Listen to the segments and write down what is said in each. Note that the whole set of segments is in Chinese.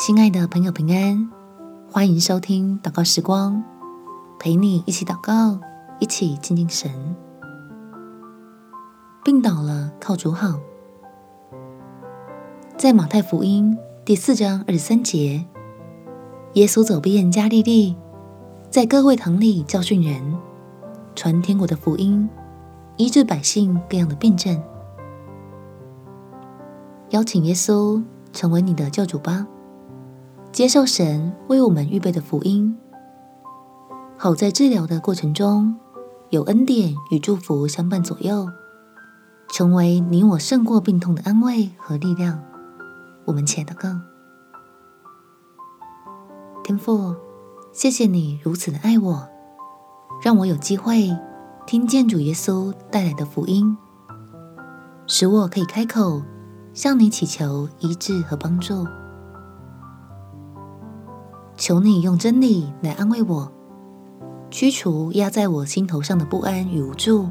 亲爱的朋友，平安，欢迎收听祷告时光，陪你一起祷告，一起静静神。病倒了，靠主好。在马太福音第四章二十三节，耶稣走遍加利利，在各会堂里教训人，传天国的福音，医治百姓各样的病症。邀请耶稣成为你的救主吧。接受神为我们预备的福音，好在治疗的过程中有恩典与祝福相伴左右，成为你我胜过病痛的安慰和力量。我们且祷告，天父，谢谢你如此的爱我，让我有机会听见主耶稣带来的福音，使我可以开口向你祈求医治和帮助。求你用真理来安慰我，驱除压在我心头上的不安与无助，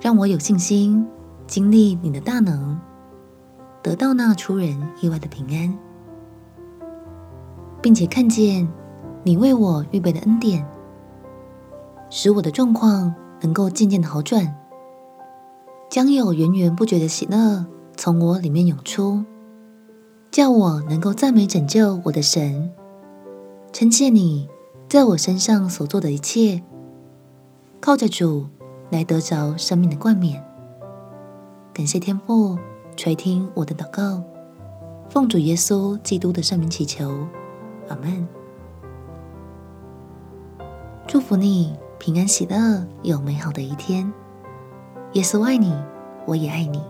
让我有信心经历你的大能，得到那出人意外的平安，并且看见你为我预备的恩典，使我的状况能够渐渐的好转，将有源源不绝的喜乐从我里面涌出。叫我能够赞美拯救我的神，称谢你在我身上所做的一切，靠着主来得着生命的冠冕。感谢天父垂听我的祷告，奉主耶稣基督的圣名祈求，阿门。祝福你平安喜乐，有美好的一天。耶稣爱你，我也爱你。